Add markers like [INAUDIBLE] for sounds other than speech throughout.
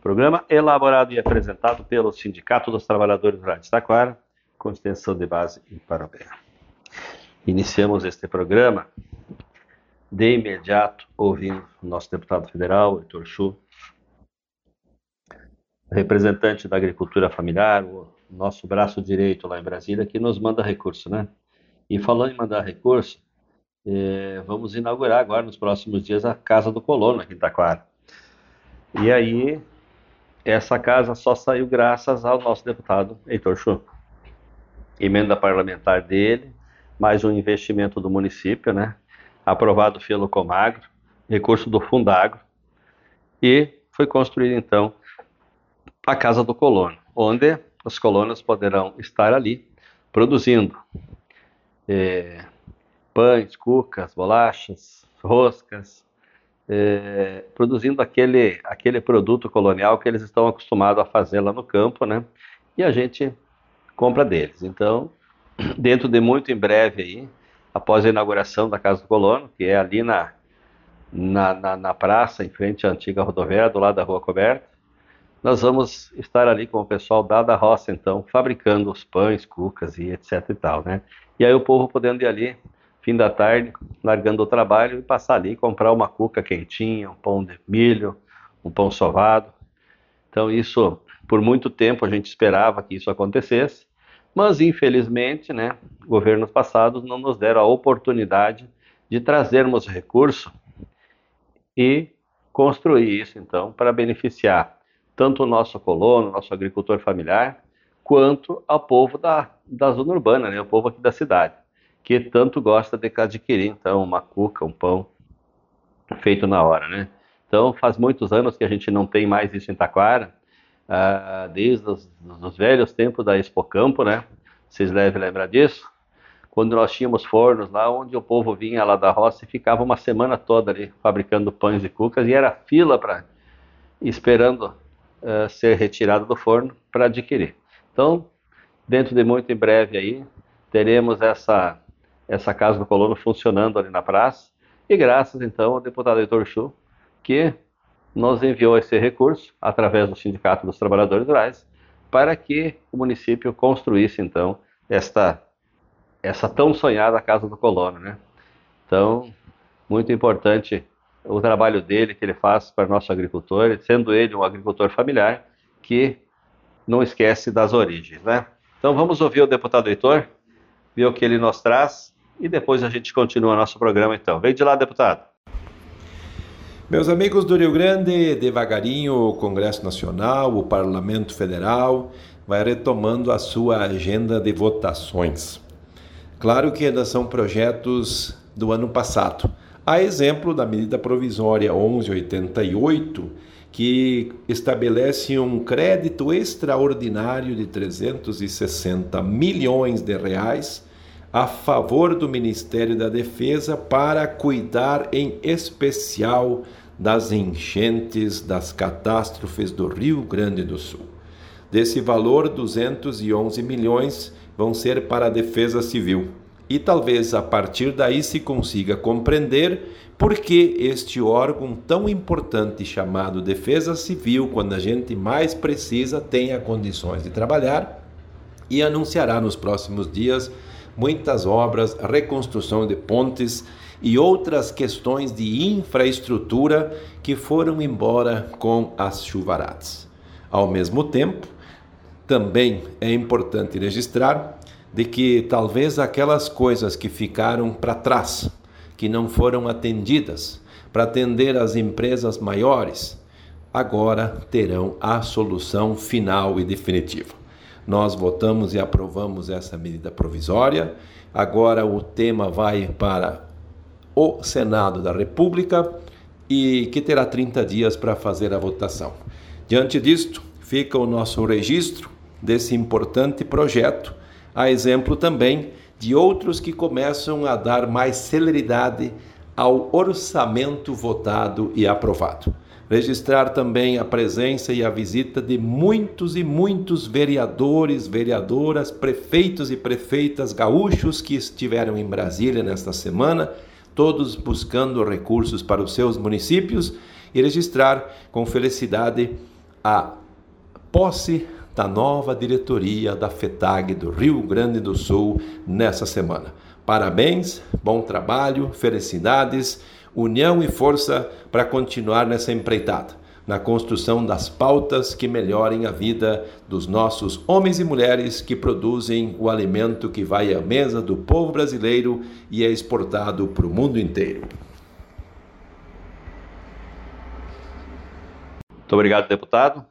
Programa elaborado e apresentado pelo Sindicato dos Trabalhadores Rurais de Taquara, com extensão de base em Parobé. Iniciamos este programa de imediato ouvindo o nosso deputado federal, Heitor Chu, representante da agricultura familiar, o nosso braço direito lá em Brasília, que nos manda recurso, né? E falando em mandar recurso, eh, vamos inaugurar agora, nos próximos dias, a Casa do Colono aqui em Taquara. E aí, essa casa só saiu graças ao nosso deputado Heitor Chu. Emenda parlamentar dele, mais um investimento do município, né? Aprovado pelo Comagro, recurso do Fundagro, e foi construída então a Casa do Colono, onde os colonos poderão estar ali produzindo é, pães, cucas, bolachas, roscas, é, produzindo aquele, aquele produto colonial que eles estão acostumados a fazer lá no campo, né? E a gente compra deles. Então, [CLEARS THROAT] dentro de muito em breve aí, após a inauguração da Casa do Colono, que é ali na, na, na, na praça, em frente à antiga rodoviária, do lado da Rua Coberta, nós vamos estar ali com o pessoal da, da roça, então, fabricando os pães, cucas e etc e tal, né? E aí o povo podendo ir ali fim da tarde, largando o trabalho e passar ali e comprar uma cuca quentinha, um pão de milho, um pão sovado. Então isso, por muito tempo a gente esperava que isso acontecesse, mas infelizmente, né, governos passados não nos deram a oportunidade de trazermos recurso e construir isso então para beneficiar tanto o nosso colono, nosso agricultor familiar, quanto ao povo da, da zona urbana, né, o povo aqui da cidade que tanto gosta de adquirir, então, uma cuca, um pão feito na hora, né? Então, faz muitos anos que a gente não tem mais isso em Taquara, ah, desde os, os velhos tempos da Expo Campo, né? Vocês devem lembrar disso? Quando nós tínhamos fornos lá, onde o povo vinha lá da roça e ficava uma semana toda ali fabricando pães e cucas, e era fila para esperando uh, ser retirado do forno para adquirir. Então, dentro de muito em breve aí, teremos essa essa Casa do Colono funcionando ali na praça. E graças, então, ao deputado Heitor Chu, que nos enviou esse recurso, através do Sindicato dos Trabalhadores Rurais, para que o município construísse, então, esta, essa tão sonhada Casa do Colono. Né? Então, muito importante o trabalho dele que ele faz para nosso agricultor, sendo ele um agricultor familiar que não esquece das origens, né? Então vamos ouvir o deputado Heitor, ver o que ele nos traz e depois a gente continua nosso programa então. Vem de lá, deputado. Meus amigos do Rio Grande, devagarinho o Congresso Nacional, o Parlamento Federal vai retomando a sua agenda de votações. Claro que ainda são projetos do ano passado. A exemplo da medida provisória 1188, que estabelece um crédito extraordinário de 360 milhões de reais a favor do Ministério da Defesa para cuidar em especial das enchentes, das catástrofes do Rio Grande do Sul. Desse valor, 211 milhões vão ser para a defesa civil. E talvez a partir daí se consiga compreender por que este órgão tão importante chamado Defesa Civil, quando a gente mais precisa, tenha condições de trabalhar e anunciará nos próximos dias muitas obras, reconstrução de pontes e outras questões de infraestrutura que foram embora com as chuvaradas. Ao mesmo tempo, também é importante registrar de que talvez aquelas coisas que ficaram para trás, que não foram atendidas para atender as empresas maiores, agora terão a solução final e definitiva. Nós votamos e aprovamos essa medida provisória. Agora o tema vai para o Senado da República e que terá 30 dias para fazer a votação. Diante disto, fica o nosso registro desse importante projeto, a exemplo também de outros que começam a dar mais celeridade ao orçamento votado e aprovado registrar também a presença e a visita de muitos e muitos vereadores, vereadoras, prefeitos e prefeitas gaúchos que estiveram em Brasília nesta semana, todos buscando recursos para os seus municípios e registrar com felicidade a posse da nova diretoria da FETAG do Rio Grande do Sul nessa semana. Parabéns, bom trabalho, felicidades união e força para continuar nessa empreitada, na construção das pautas que melhorem a vida dos nossos homens e mulheres que produzem o alimento que vai à mesa do povo brasileiro e é exportado para o mundo inteiro. Muito obrigado, deputado,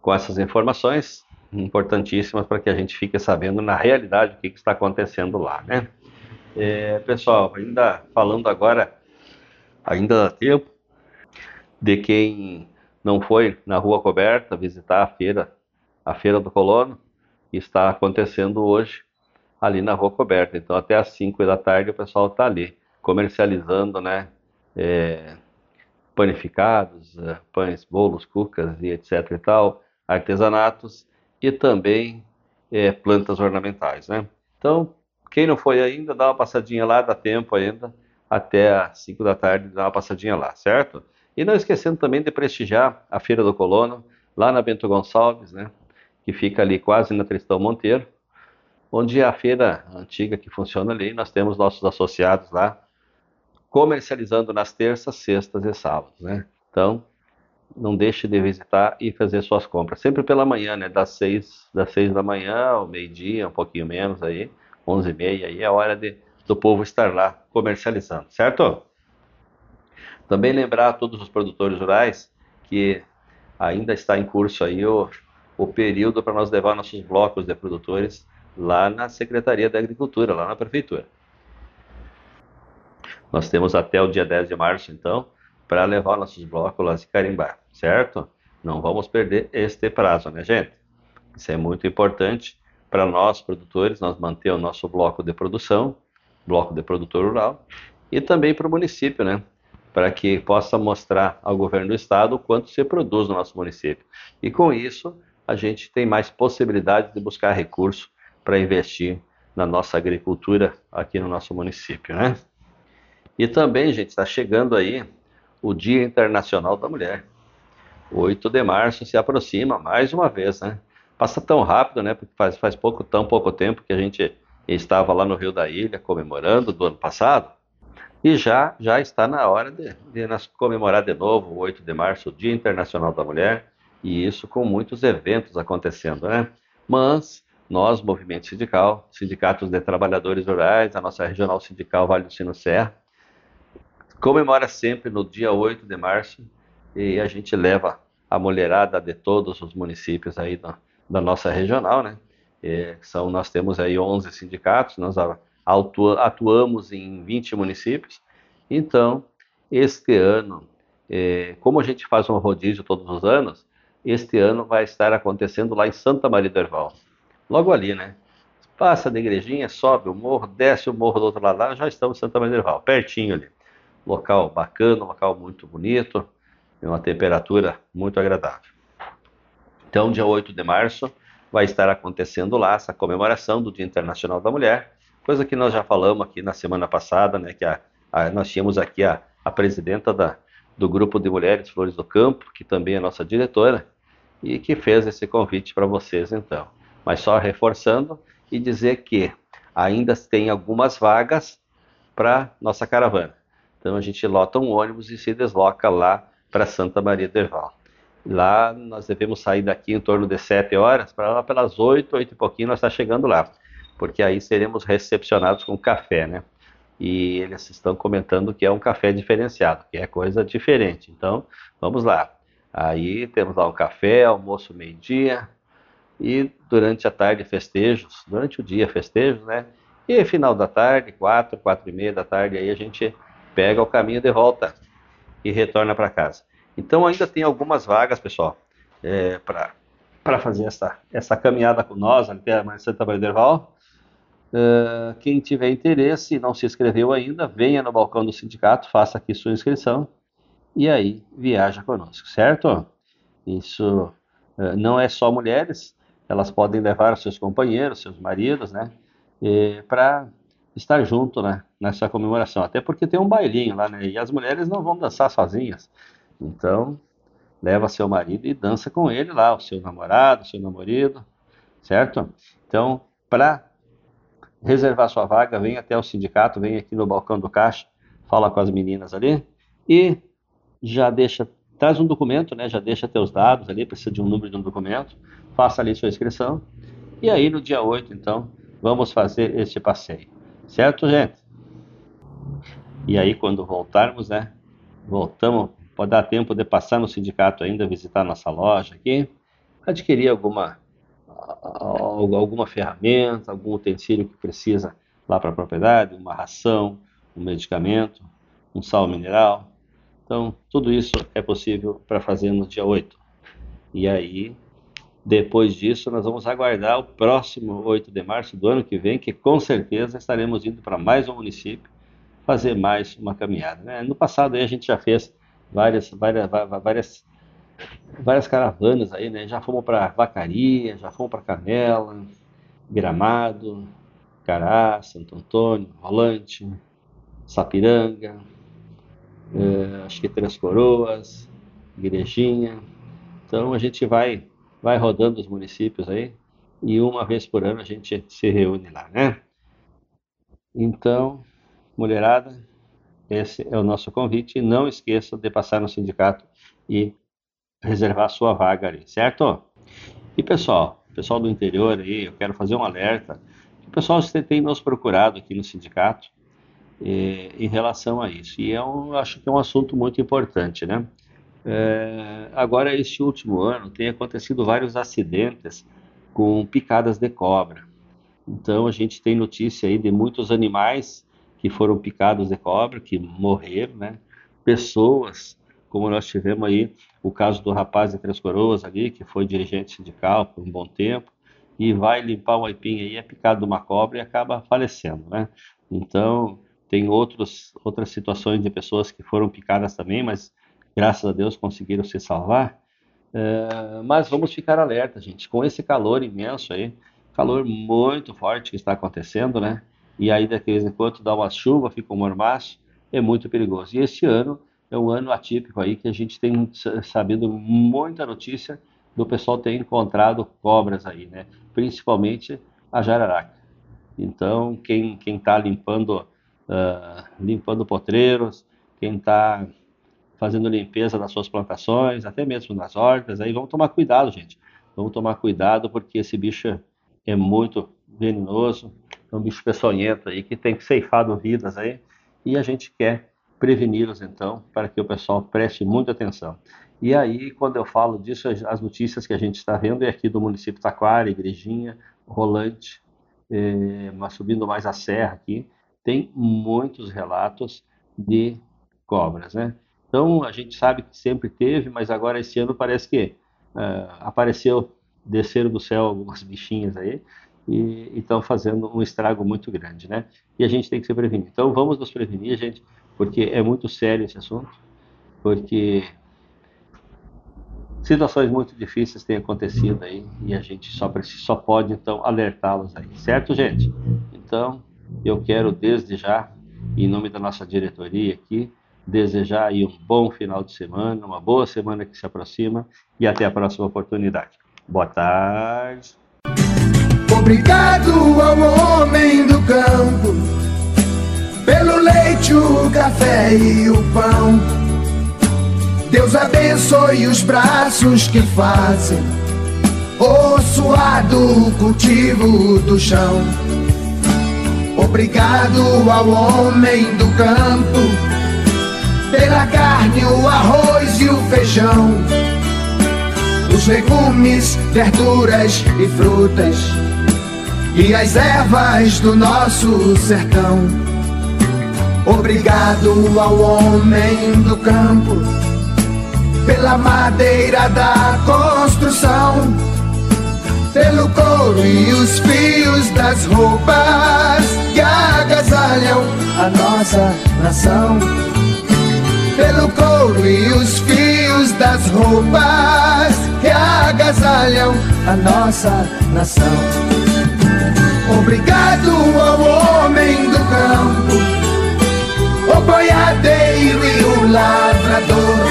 com essas informações importantíssimas para que a gente fique sabendo na realidade o que, que está acontecendo lá, né? É, pessoal, ainda falando agora, ainda dá tempo de quem não foi na Rua Coberta visitar a feira, a Feira do Colono, que está acontecendo hoje ali na Rua Coberta. Então, até às 5 da tarde o pessoal está ali comercializando, né? É, panificados, é, pães, bolos, cucas e etc e tal, artesanatos e também é, plantas ornamentais, né? Então, quem não foi ainda, dá uma passadinha lá, dá tempo ainda, até às 5 da tarde, dá uma passadinha lá, certo? E não esquecendo também de prestigiar a Feira do Colono, lá na Bento Gonçalves, né? Que fica ali quase na Tristão Monteiro, onde é a feira antiga que funciona ali, nós temos nossos associados lá, comercializando nas terças, sextas e sábados, né? Então, não deixe de visitar e fazer suas compras. Sempre pela manhã, né? Das seis, das seis da manhã ao meio-dia, um pouquinho menos aí 11h30, aí é hora de, do povo estar lá comercializando, certo? Também lembrar a todos os produtores rurais que ainda está em curso aí o, o período para nós levar nossos blocos de produtores lá na Secretaria da Agricultura, lá na Prefeitura. Nós temos até o dia 10 de março, então, para levar nossos blocos lá e carimbar, certo? Não vamos perder este prazo, né, gente? Isso é muito importante para nós produtores, nós manter o nosso bloco de produção, bloco de produtor rural, e também para o município, né? Para que possa mostrar ao governo do estado o quanto se produz no nosso município. E com isso, a gente tem mais possibilidade de buscar recurso para investir na nossa agricultura aqui no nosso município, né? E também, gente, está chegando aí o Dia Internacional da Mulher. 8 de março se aproxima mais uma vez, né? Passa tão rápido, né? Porque faz, faz pouco, tão pouco tempo que a gente estava lá no Rio da Ilha comemorando do ano passado. E já, já está na hora de, de nós comemorar de novo o 8 de março, o Dia Internacional da Mulher, e isso com muitos eventos acontecendo, né? Mas nós, movimento sindical, sindicatos de trabalhadores rurais, a nossa regional sindical Vale do Sino Serra, comemora sempre no dia 8 de março e a gente leva a mulherada de todos os municípios aí da, da nossa regional, né? E são, nós temos aí 11 sindicatos, nós atuamos em 20 municípios. Então, este ano, é, como a gente faz um rodízio todos os anos, este ano vai estar acontecendo lá em Santa Maria do Herval. Logo ali, né? Passa da igrejinha, sobe o morro, desce o morro do outro lado, lá, já estamos em Santa Maria do Herval, pertinho ali. Local bacana, local muito bonito, uma temperatura muito agradável. Então, dia 8 de março, vai estar acontecendo lá essa comemoração do Dia Internacional da Mulher, coisa que nós já falamos aqui na semana passada, né, que a, a, nós tínhamos aqui a, a presidenta da, do Grupo de Mulheres Flores do Campo, que também é nossa diretora, e que fez esse convite para vocês então. Mas só reforçando e dizer que ainda tem algumas vagas para nossa caravana. Então a gente lota um ônibus e se desloca lá para Santa Maria do Herval. Lá nós devemos sair daqui em torno de 7 horas, para lá pelas 8, 8 e pouquinho nós está chegando lá, porque aí seremos recepcionados com café, né? E eles estão comentando que é um café diferenciado, que é coisa diferente. Então, vamos lá. Aí temos lá um café, almoço meio-dia, e durante a tarde festejos, durante o dia festejos, né? E final da tarde, quatro, quatro e meia da tarde, aí a gente pega o caminho de volta e retorna para casa. Então ainda tem algumas vagas, pessoal, é, para fazer essa, essa caminhada com nós até a Santa Maria. Uh, quem tiver interesse e não se inscreveu ainda, venha no balcão do sindicato, faça aqui sua inscrição e aí viaja conosco, certo? Isso uh, não é só mulheres, elas podem levar seus companheiros, seus maridos, né, para estar junto, né, nessa comemoração. Até porque tem um bailinho lá, né, e as mulheres não vão dançar sozinhas. Então, leva seu marido e dança com ele lá, o seu namorado, o seu namorado, certo? Então, para reservar sua vaga, vem até o sindicato, vem aqui no balcão do caixa, fala com as meninas ali e já deixa, traz um documento, né? Já deixa teus dados ali, precisa de um número de um documento, faça ali sua inscrição e aí no dia 8, então, vamos fazer este passeio. Certo, gente? E aí quando voltarmos, né? Voltamos Pode dar tempo de passar no sindicato ainda, visitar nossa loja aqui, adquirir alguma, alguma ferramenta, algum utensílio que precisa lá para a propriedade, uma ração, um medicamento, um sal mineral. Então, tudo isso é possível para fazer no dia 8. E aí, depois disso, nós vamos aguardar o próximo 8 de março do ano que vem, que com certeza estaremos indo para mais um município fazer mais uma caminhada. Né? No passado aí a gente já fez várias, várias, várias, várias caravanas aí, né? Já fomos para Vacaria, já fomos para Canela, Gramado, Cará, Santo Antônio, Rolante, Sapiranga, é, acho que Três Coroas, Igrejinha. Então a gente vai, vai rodando os municípios aí e uma vez por ano a gente se reúne lá, né? Então, mulherada, esse é o nosso convite. Não esqueça de passar no sindicato e reservar sua vaga ali, certo? E pessoal, pessoal do interior aí, eu quero fazer um alerta. O pessoal tem nos procurado aqui no sindicato eh, em relação a isso. E é um, acho que é um assunto muito importante, né? É, agora, este último ano, tem acontecido vários acidentes com picadas de cobra. Então, a gente tem notícia aí de muitos animais que foram picados de cobra, que morreram, né? Pessoas, como nós tivemos aí o caso do rapaz de Três Coroas ali, que foi dirigente sindical por um bom tempo, e vai limpar o aipim aí, é picado de uma cobra e acaba falecendo, né? Então, tem outros, outras situações de pessoas que foram picadas também, mas graças a Deus conseguiram se salvar. É, mas vamos ficar alerta, gente, com esse calor imenso aí, calor muito forte que está acontecendo, né? E aí daqui a pouco dá uma chuva, fica um mormaço, é muito perigoso. E este ano é um ano atípico aí que a gente tem sabido muita notícia do pessoal ter encontrado cobras aí, né? Principalmente a jararaca. Então, quem quem está limpando uh, limpando potreiros, quem está fazendo limpeza das suas plantações, até mesmo nas hortas. Aí vamos tomar cuidado, gente. Vamos tomar cuidado porque esse bicho é muito venenoso, é um bicho peçonhento aí que tem ceifado vidas aí e a gente quer preveni-los então para que o pessoal preste muita atenção. E aí, quando eu falo disso, as notícias que a gente está vendo é aqui do município Taquara, Igrejinha, Rolante, é, mas subindo mais a serra aqui, tem muitos relatos de cobras, né? Então, a gente sabe que sempre teve, mas agora esse ano parece que uh, apareceu, desceram do céu algumas bichinhas aí e estão fazendo um estrago muito grande, né? E a gente tem que se prevenir. Então, vamos nos prevenir, gente, porque é muito sério esse assunto, porque situações muito difíceis têm acontecido aí e a gente só, só pode, então, alertá-los aí, certo, gente? Então, eu quero desde já, em nome da nossa diretoria aqui, desejar aí um bom final de semana, uma boa semana que se aproxima e até a próxima oportunidade. Boa tarde. Obrigado ao homem do campo pelo leite, o café e o pão. Deus abençoe os braços que fazem o suado cultivo do chão. Obrigado ao homem do campo pela carne, o arroz e o feijão, os legumes, verduras e frutas e as ervas do nosso sertão. Obrigado ao homem do campo pela madeira da construção, pelo couro e os fios das roupas que agasalham a nossa nação pelo couro e os fios das roupas que agasalham a nossa nação. Obrigado ao homem do campo, o boiadeiro e o lavrador,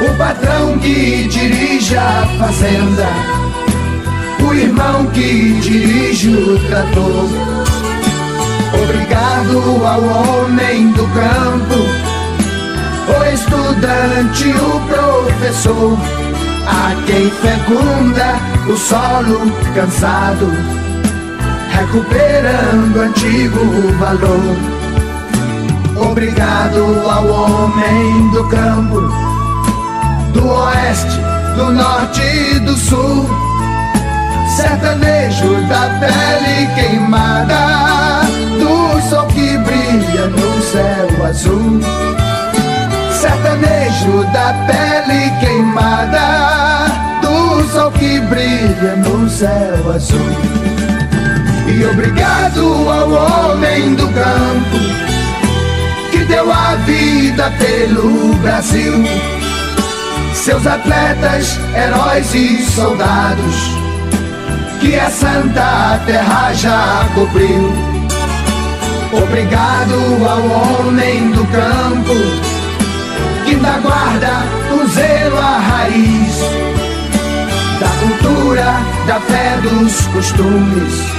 o patrão que dirige a fazenda, o irmão que dirige o trator. Obrigado ao homem do campo o estudante, o professor, a quem fecunda o solo cansado, recuperando antigo valor. Obrigado ao homem do campo, do oeste, do norte e do sul, sertanejo da pele queimada, do sol que brilha no céu azul sertanejo da pele queimada, do sol que brilha no céu azul. Obrigado ao homem do campo que deu a vida pelo Brasil. Seus atletas, heróis e soldados que a santa terra já cobriu. Obrigado ao homem do campo que da guarda o zelo a raiz da cultura, da fé, dos costumes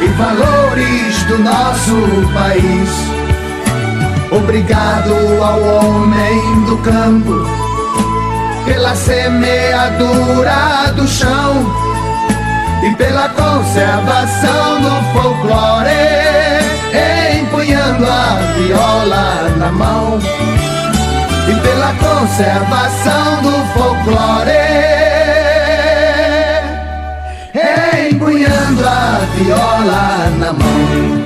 e valores do nosso país. Obrigado ao homem do campo pela semeadura do chão e pela conservação do folclore, empunhando a viola na mão e pela conservação do folclore, viola na mão.